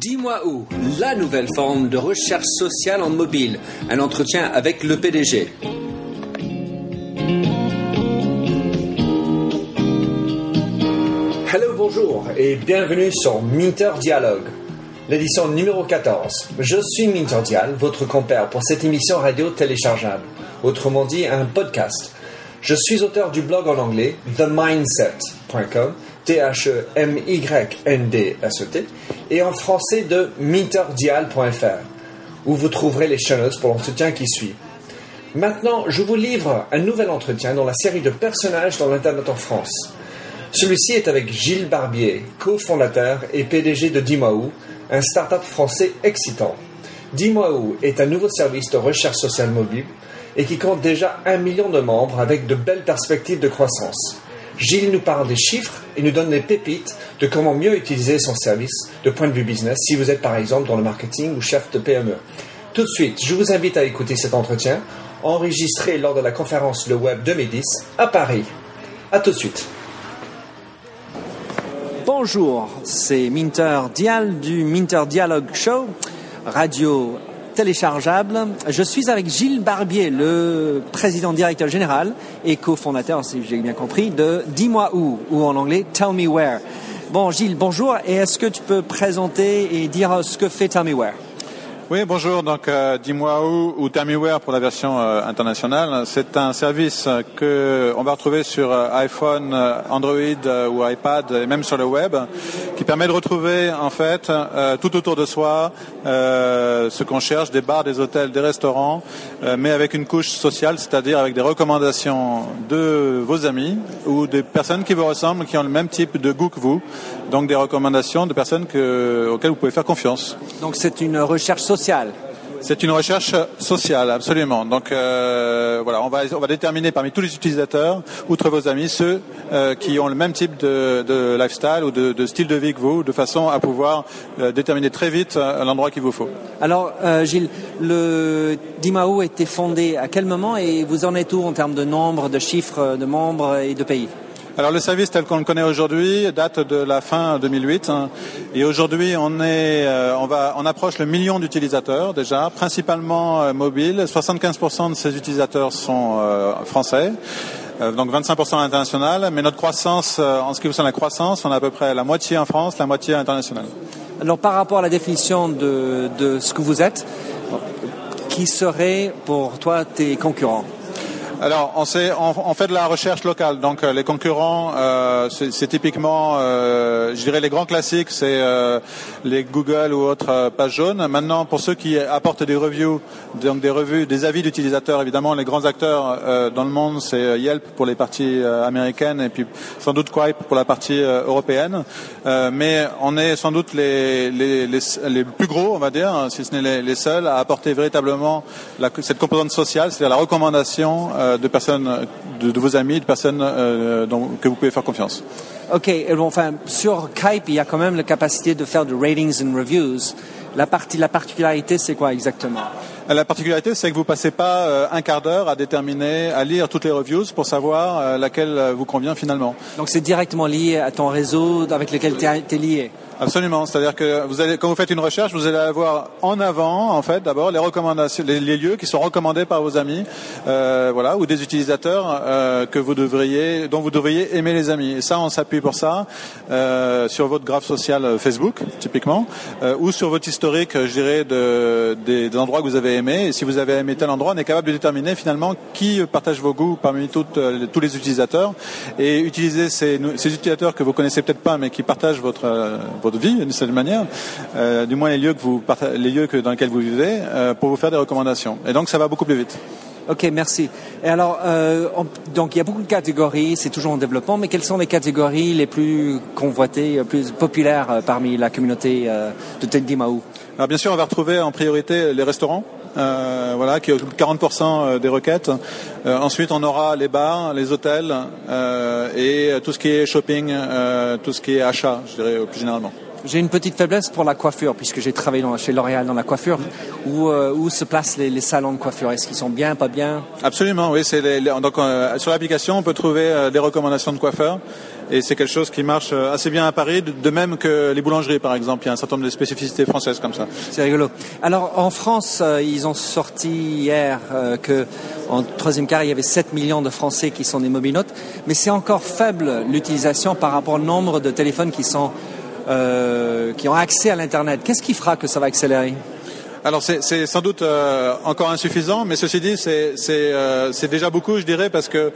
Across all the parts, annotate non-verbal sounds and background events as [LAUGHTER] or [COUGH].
Dis-moi où, la nouvelle forme de recherche sociale en mobile. Un entretien avec le PDG. Hello, bonjour et bienvenue sur Minter Dialogue, l'édition numéro 14. Je suis Minter Dial, votre compère pour cette émission radio téléchargeable, autrement dit un podcast. Je suis auteur du blog en anglais themindset.com T-H-E-M-Y-N-D-S-E-T, et en français de minterdial.fr, où vous trouverez les chaînes pour l'entretien qui suit. Maintenant, je vous livre un nouvel entretien dans la série de personnages dans l'Internet en France. Celui-ci est avec Gilles Barbier, cofondateur et PDG de Dimaou, un start-up français excitant. Dimaou est un nouveau service de recherche sociale mobile et qui compte déjà un million de membres avec de belles perspectives de croissance. Gilles nous parle des chiffres et nous donne des pépites de comment mieux utiliser son service de point de vue business si vous êtes par exemple dans le marketing ou chef de PME. Tout de suite, je vous invite à écouter cet entretien enregistré lors de la conférence Le Web 2010 à Paris. A tout de suite. Bonjour, c'est Minter Dial du Minter Dialogue Show, radio téléchargeable. Je suis avec Gilles Barbier, le président directeur général et cofondateur, si j'ai bien compris, de Dis-moi où, ou en anglais Tell Me Where. Bon, Gilles, bonjour. Et est-ce que tu peux présenter et dire ce que fait Tell Me Where? Oui, bonjour. Donc, euh, dis-moi où ou Tamiware pour la version euh, internationale. C'est un service que on va retrouver sur euh, iPhone, Android ou iPad et même sur le web, qui permet de retrouver en fait tout autour de soi ce qu'on cherche des bars, des hôtels, des restaurants, mais avec une couche sociale, c'est-à-dire avec des recommandations de vos amis ou des personnes qui vous ressemblent, qui ont le même type de goût que vous. Donc, des recommandations de personnes que, auxquelles vous pouvez faire confiance. Donc, c'est une recherche sociale c'est une recherche sociale, absolument. Donc euh, voilà, on va, on va déterminer parmi tous les utilisateurs, outre vos amis, ceux euh, qui ont le même type de, lifestyle ou de, style de vie que vous, de façon à pouvoir euh, déterminer très vite l'endroit qu'il vous faut. Alors Gilles, le Dimao a été fondé à quel moment et vous en êtes où en termes de nombre, de chiffres de membres et de pays? Alors le service tel qu'on le connaît aujourd'hui date de la fin 2008 hein. et aujourd'hui on est euh, on va on approche le million d'utilisateurs déjà principalement euh, mobiles 75% de ces utilisateurs sont euh, français donc 25% international, mais notre croissance, en ce qui concerne la croissance, on a à peu près la moitié en France, la moitié internationale. Alors par rapport à la définition de, de ce que vous êtes, qui seraient pour toi tes concurrents? Alors, on, on, fait de la recherche locale. Donc, euh, les concurrents, euh, c'est typiquement, euh, je dirais, les grands classiques, c'est les Google ou autres pages jaunes. Maintenant, pour ceux qui apportent des reviews, donc des revues, des avis d'utilisateurs, évidemment, les grands acteurs dans le monde, c'est Yelp pour les parties américaines et puis sans doute Quipe pour la partie européenne. mais on est sans doute les, les, les, plus gros, on va dire, si ce n'est les, seuls, à apporter véritablement la, cette composante sociale, c'est-à-dire la recommandation euh, de personnes, de, vos amis, de personnes euh, dont, que vous pouvez faire confiance. Ok, enfin sur Skype, il y a quand même la capacité de faire de ratings and reviews. La, partie, la particularité, c'est quoi exactement? La particularité, c'est que vous passez pas euh, un quart d'heure à déterminer, à lire toutes les reviews pour savoir laquelle vous convient finalement. Donc c'est directement lié à ton réseau avec lequel tu es lié? Absolument. C'est-à-dire que vous allez, quand vous faites une recherche, vous allez avoir en avant, en fait, d'abord les recommandations, les, lieux qui sont recommandés par vos amis, euh, voilà, ou des utilisateurs euh, que vous devriez, dont vous devriez aimer les amis. Et ça, on s'appuie pour ça euh, sur votre graphe social Facebook, typiquement, euh, ou sur votre historique, je dirais, de, des, des, endroits que vous avez aimés. Et si vous avez aimé tel endroit, on est capable de déterminer finalement qui partage vos goûts parmi toutes, euh, tous les utilisateurs et utiliser ces, ces utilisateurs que vous connaissez peut-être pas, mais qui partagent votre de vie d'une certaine manière, euh, du moins les lieux que vous les lieux que, dans lesquels vous vivez, euh, pour vous faire des recommandations. Et donc ça va beaucoup plus vite. Ok, merci. Et alors, euh, donc il y a beaucoup de catégories, c'est toujours en développement, mais quelles sont les catégories les plus convoitées, les plus populaires parmi la communauté de Tendimaou Alors bien sûr, on va retrouver en priorité les restaurants. Euh, voilà, qui occupent 40% des requêtes. Euh, ensuite, on aura les bars, les hôtels euh, et tout ce qui est shopping, tout ce qui est achat, je dirais plus généralement. J'ai une petite faiblesse pour la coiffure, puisque j'ai travaillé chez L'Oréal dans la coiffure. Où, euh, où se placent les, salons de coiffure Est-ce qu'ils sont bien, pas bien? Absolument, oui. Les, donc, euh, sur l'application, on peut trouver euh, des recommandations de coiffeurs. Et c'est quelque chose qui marche assez bien à Paris, de même que les boulangeries, par exemple. Il y a un certain nombre de spécificités françaises comme ça. C'est rigolo. Alors, en France, ils ont sorti hier que en troisième quart, il y avait 7 millions de Français qui sont des mobinotes, mais c'est encore faible l'utilisation par rapport au nombre de téléphones qui sont euh, qui ont accès à l'Internet. Qu'est-ce qui fera que ça va accélérer? Alors c'est sans doute euh, encore insuffisant, mais ceci dit, c'est euh, déjà beaucoup, je dirais, parce que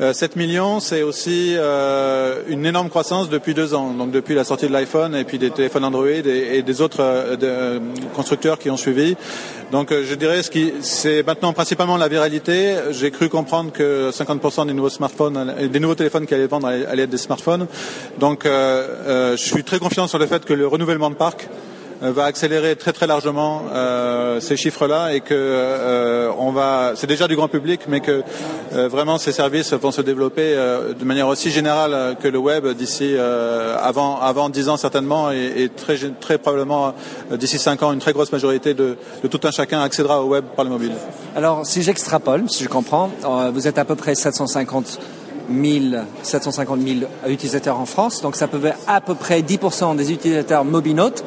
7 millions, c'est aussi une énorme croissance depuis deux ans, donc depuis la sortie de l'iPhone et puis des téléphones Android et, des autres constructeurs qui ont suivi. Donc je dirais ce qui c'est maintenant principalement la viralité. J'ai cru comprendre que 50% des nouveaux smartphones, des nouveaux téléphones qui allaient vendre allaient être des smartphones. Donc je suis très confiant sur le fait que le renouvellement de parc euh, va accélérer très très largement euh, ces chiffres-là et que euh, on va, c'est déjà du grand public, mais que vraiment ces services vont se développer de manière aussi générale que le web d'ici avant avant 10 ans certainement et, très très probablement d'ici 5 ans une très grosse majorité de, tout un chacun accédera au web par le mobile. Alors si j'extrapole, si je comprends, vous êtes à peu près 750 000, 750 000 utilisateurs en France, donc ça peut être à peu près 10% des utilisateurs mobinotes.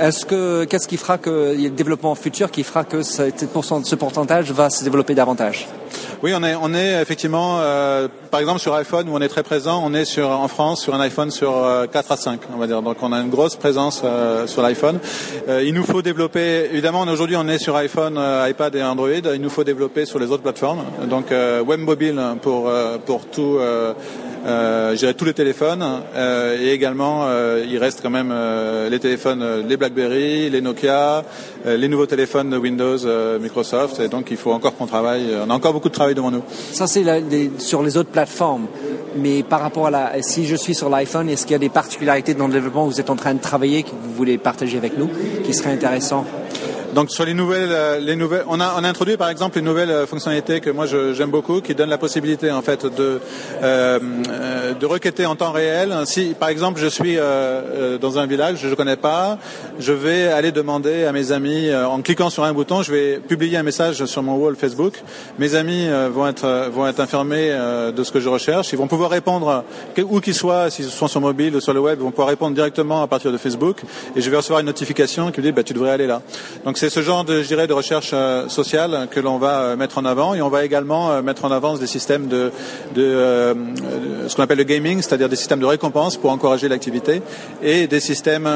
Est-ce que qu'est-ce qui fera que il y a le développement futur qui fera que ce pourcentage va se développer davantage? Oui, on est on est effectivement euh, par exemple sur iPhone où on est très présent, on est sur en France sur un iPhone sur 4 euh, à 5, on va dire. Donc on a une grosse présence euh, sur l'iPhone. il nous faut développer évidemment aujourd'hui on est sur iPhone, iPad et Android, il nous faut développer sur les autres plateformes. Donc web mobile pour pour tout euh, tous les téléphones euh, et également euh, il reste quand même euh, les téléphones, les BlackBerry, les Nokia, les nouveaux téléphones de Windows, Microsoft et donc il faut encore qu'on travaille. On a encore beaucoup de travail devant nous. Ça c'est sur les autres plateformes. Mais par rapport à la, si je suis sur l'iPhone, est-ce qu'il y a des particularités dans le développement où vous êtes en train de travailler que vous voulez partager avec nous, qui serait intéressant? Donc sur les nouvelles, euh, les nouvelles, on a, on a introduit par exemple une nouvelle euh, fonctionnalité que moi j'aime beaucoup, qui donne la possibilité en fait de euh, de requêter en temps réel. Si par exemple je suis dans un village, je ne connais pas, je vais aller demander à mes amis en cliquant sur un bouton, je vais publier un message sur mon wall Facebook. Mes amis vont être vont être informés de ce que je recherche. Ils vont pouvoir répondre où qu'ils soient, s'ils sont sur mobile ou sur le web, ils vont pouvoir répondre directement à partir de Facebook. Et je vais recevoir une notification qui me dit bah, tu devrais aller là. Donc c'est ce genre de, je dirais, de recherche euh, sociale que l'on va euh, mettre en avant et on va également euh, mettre en avant des systèmes de, de, ce qu'on appelle le gaming, c'est-à-dire des systèmes de récompense pour encourager l'activité et des systèmes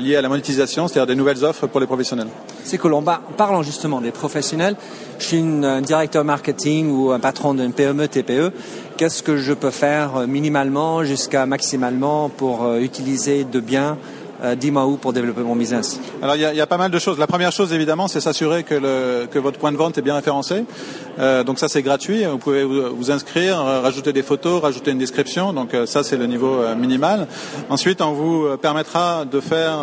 liés à la monétisation, c'est-à-dire des nouvelles offres pour les professionnels. C'est l'on parlant justement des professionnels, je suis un directeur marketing ou un patron d'une PME, TPE. Qu'est-ce que je peux faire minimalement jusqu'à maximalement pour utiliser de biens euh, dis-moi où pour développer mon business Alors il y, a, pas mal de choses. La première chose évidemment, c'est s'assurer que, votre point de vente est bien référencé. Euh, donc ça c'est gratuit. Vous pouvez vous, inscrire, rajouter des photos, rajouter une description. Donc euh, ça c'est le niveau minimal. Ensuite, on vous permettra de faire,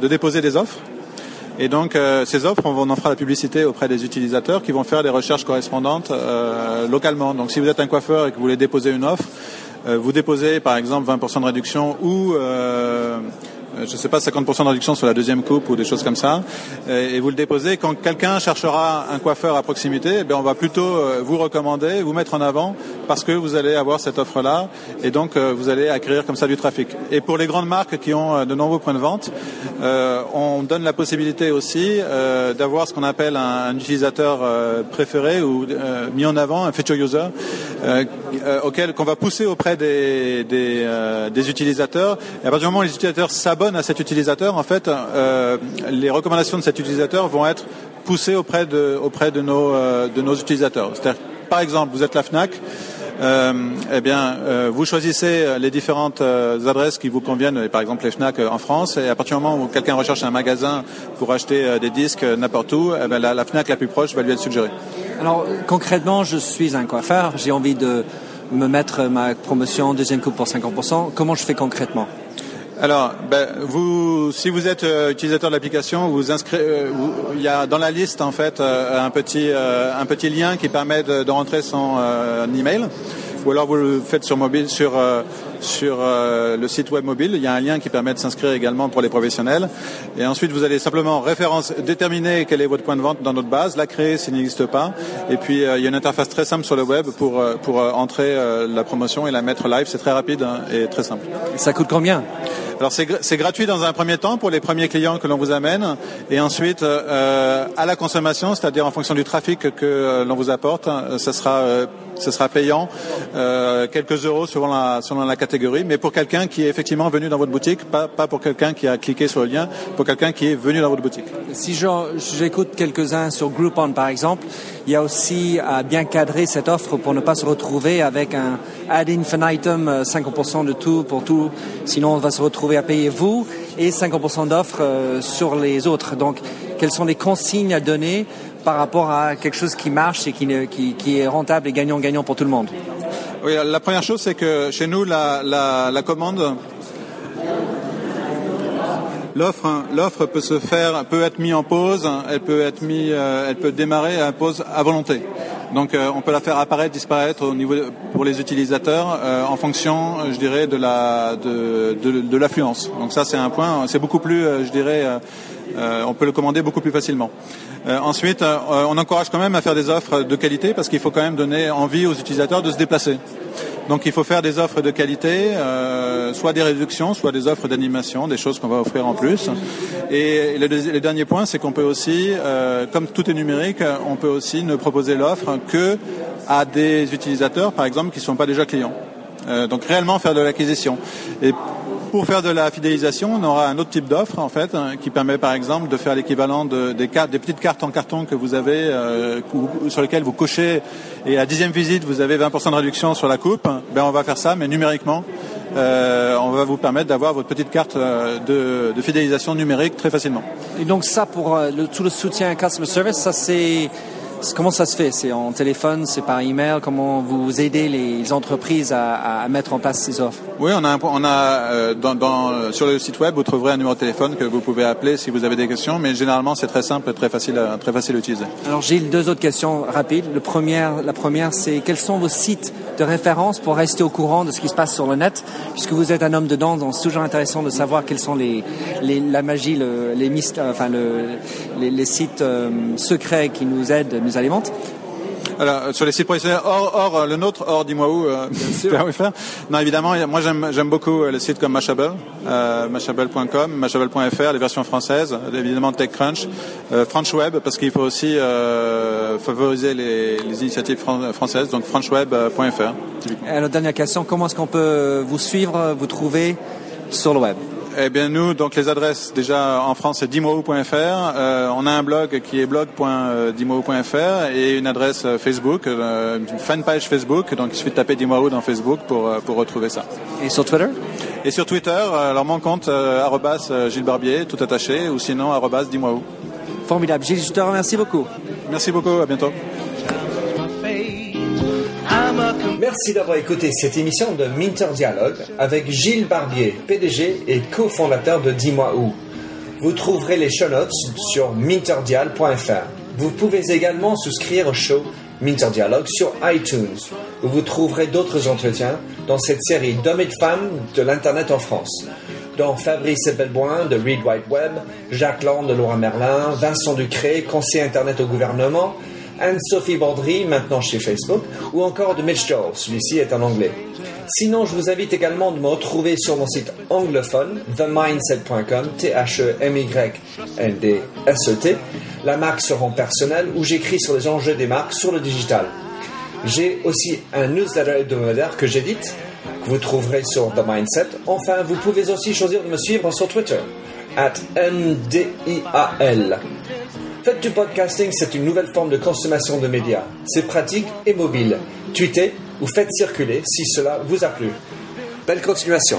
de déposer des offres. Et donc ces offres, on en fera la publicité auprès des utilisateurs qui vont faire des recherches correspondantes localement. Donc si vous êtes un coiffeur et que vous voulez déposer une offre, vous déposez par exemple 20% de réduction ou euh, je ne sais pas, 50% de réduction sur la deuxième coupe ou des choses comme ça, et vous le déposez. Quand quelqu'un cherchera un coiffeur à proximité, eh on va plutôt euh, vous recommander, vous mettre en avant, parce que vous allez avoir cette offre-là, et donc euh, vous allez acquérir comme ça du trafic. Et pour les grandes marques qui ont de nombreux points de vente, on donne la possibilité aussi d'avoir ce qu'on appelle un, utilisateur préféré ou mis en avant, un feature user, auquel qu'on va pousser auprès des, des, des utilisateurs. Et à partir du moment où les utilisateurs s'abonnent à cet utilisateur, en fait, euh, les recommandations de cet utilisateur vont être poussées auprès de, auprès de, nos, euh, utilisateurs. C'est-à-dire, par exemple, vous êtes la FNAC, euh, eh bien, vous choisissez les différentes adresses qui vous conviennent, par exemple les Fnac en France, et à partir du moment où quelqu'un recherche un magasin pour acheter des disques n'importe où, eh la, Fnac la plus proche va lui être suggérée. Alors concrètement, je suis un coiffeur, j'ai envie de me mettre ma promotion deuxième coupe pour 50%. Comment je fais concrètement? Alors, ben, vous, si vous êtes euh, utilisateur de l'application, vous inscrivez. Euh, il y a dans la liste en fait euh, un petit un petit lien qui permet de, rentrer son email, ou alors vous le faites sur mobile, sur sur euh, le site web mobile. Il y a un lien qui permet de s'inscrire également pour les professionnels. Et ensuite, vous allez simplement référence, déterminer quel est votre point de vente dans notre base, la créer s'il n'existe pas. Et puis, euh, il y a une interface très simple sur le web pour, euh, pour entrer la promotion et la mettre live. C'est très rapide hein, et très simple. Ça coûte combien? Alors c'est gratuit dans un premier temps pour les premiers clients que l'on vous amène et ensuite à la consommation, c'est-à-dire en fonction du trafic que l'on vous apporte, ça sera ce sera payant, euh, quelques euros selon la, selon la catégorie, mais pour quelqu'un qui est effectivement venu dans votre boutique, pas, pas pour quelqu'un qui a cliqué sur le lien, pour quelqu'un qui est venu dans votre boutique. Si j'écoute quelques-uns sur Groupon par exemple, il y a aussi à bien cadrer cette offre pour ne pas se retrouver avec un ad infinitum, 50% euh, de tout pour tout, sinon on va se retrouver à payer vous et 50% d'offres euh, sur les autres. Donc, quelles sont les consignes à donner par rapport à quelque chose qui marche et qui, qui, est rentable et gagnant-gagnant pour tout le monde Oui, la première chose, c'est que chez nous, la, la, commande, l'offre, l'offre peut se faire, peut être mise en pause, elle peut être mise, euh, elle peut démarrer à pause à volonté. Donc euh, on peut la faire apparaître, disparaître au niveau pour les utilisateurs euh, en fonction, je dirais, de la de, de l'affluence. Donc ça c'est un point, c'est beaucoup plus, je dirais, on peut le commander beaucoup plus facilement. Euh, ensuite, euh, on encourage quand même à faire des offres de qualité parce qu'il faut quand même donner envie aux utilisateurs de se déplacer. Donc il faut faire des offres de qualité, euh, soit des réductions, soit des offres d'animation, des choses qu'on va offrir en plus. Et le, dernier point, c'est qu'on peut aussi, comme tout est numérique, on peut aussi ne proposer l'offre que à des utilisateurs, par exemple, qui ne sont pas déjà clients. donc réellement faire de l'acquisition. Pour faire de la fidélisation, on aura un autre type d'offre en fait, hein, qui permet par exemple de faire l'équivalent de, des, des petites cartes en carton que vous avez, euh, sur lesquelles vous cochez, et à dixième visite vous avez 20% de réduction sur la coupe. Ben on va faire ça, mais numériquement, euh, on va vous permettre d'avoir votre petite carte euh, de, fidélisation numérique très facilement. Et donc ça pour le, tout le soutien customer service, ça c'est Comment ça se fait? C'est en téléphone, c'est par email? Comment vous aidez les entreprises à, mettre en place ces offres? Oui, on a, on a euh, dans, sur le site web, vous trouverez un numéro de téléphone que vous pouvez appeler si vous avez des questions, mais généralement c'est très simple, très facile, très facile à utiliser. Alors Gilles, deux autres questions rapides. Le première, la première, c'est quels sont vos sites de référence pour rester au courant de ce qui se passe sur le net, puisque vous êtes un homme dedans, donc c'est toujours intéressant de savoir quels sont les, la magie, les, enfin les, sites euh, secrets qui nous aident nous alimente alors, sur les sites professionnels, hors, euh, le nôtre, hors dis-moi où, euh, faire. [LAUGHS] Non, évidemment, moi j'aime beaucoup euh, les sites comme Mashable, euh, mashable.com, mashable.fr, les versions françaises, évidemment TechCrunch, euh, FrenchWeb, parce qu'il faut aussi euh, favoriser les, les initiatives françaises, donc FrenchWeb.fr. Alors, dernière question, comment est-ce qu'on peut vous suivre, vous trouver sur le web? Eh bien nous, donc les adresses déjà en France c'est dimou.fr. Euh, on a un blog qui est blog.dimou.fr et une adresse euh, Facebook, euh, une fanpage Facebook. Donc il suffit de taper Dimou dans Facebook pour pour retrouver ça. Et sur Twitter? Et sur Twitter, alors mon compte arrobas Gilles Barbier, tout attaché, ou sinon arrobas Dimou. Formidable, Gilles, je te remercie beaucoup. Merci beaucoup, à bientôt. Merci d'avoir écouté cette émission de Minter Dialogue avec Gilles Barbier, PDG et cofondateur de Dis-moi où. Vous trouverez les show notes sur minterdial.fr. Vous pouvez également souscrire au show Minter Dialogue sur iTunes, où vous trouverez d'autres entretiens dans cette série d'hommes et de femmes de l'Internet en France dont Fabrice Belboin de Read White Web, Jacques Land de Laura Merlin, Vincent Ducré, conseiller Internet au gouvernement, Anne-Sophie Bordry, maintenant chez Facebook, ou encore de Mitch celui-ci est en anglais. Sinon, je vous invite également de me retrouver sur mon site anglophone, themindset.com, T-H-E-M-Y-N-D-S-E-T, la marque seront personnelle, où j'écris sur les enjeux des marques sur le digital. J'ai aussi un newsletter hebdomadaire que j'édite, que vous trouverez sur The Mindset. Enfin, vous pouvez aussi choisir de me suivre sur Twitter, at MDIAL. Faites du podcasting, c'est une nouvelle forme de consommation de médias. C'est pratique et mobile. Tweetez ou faites circuler si cela vous a plu. Belle continuation.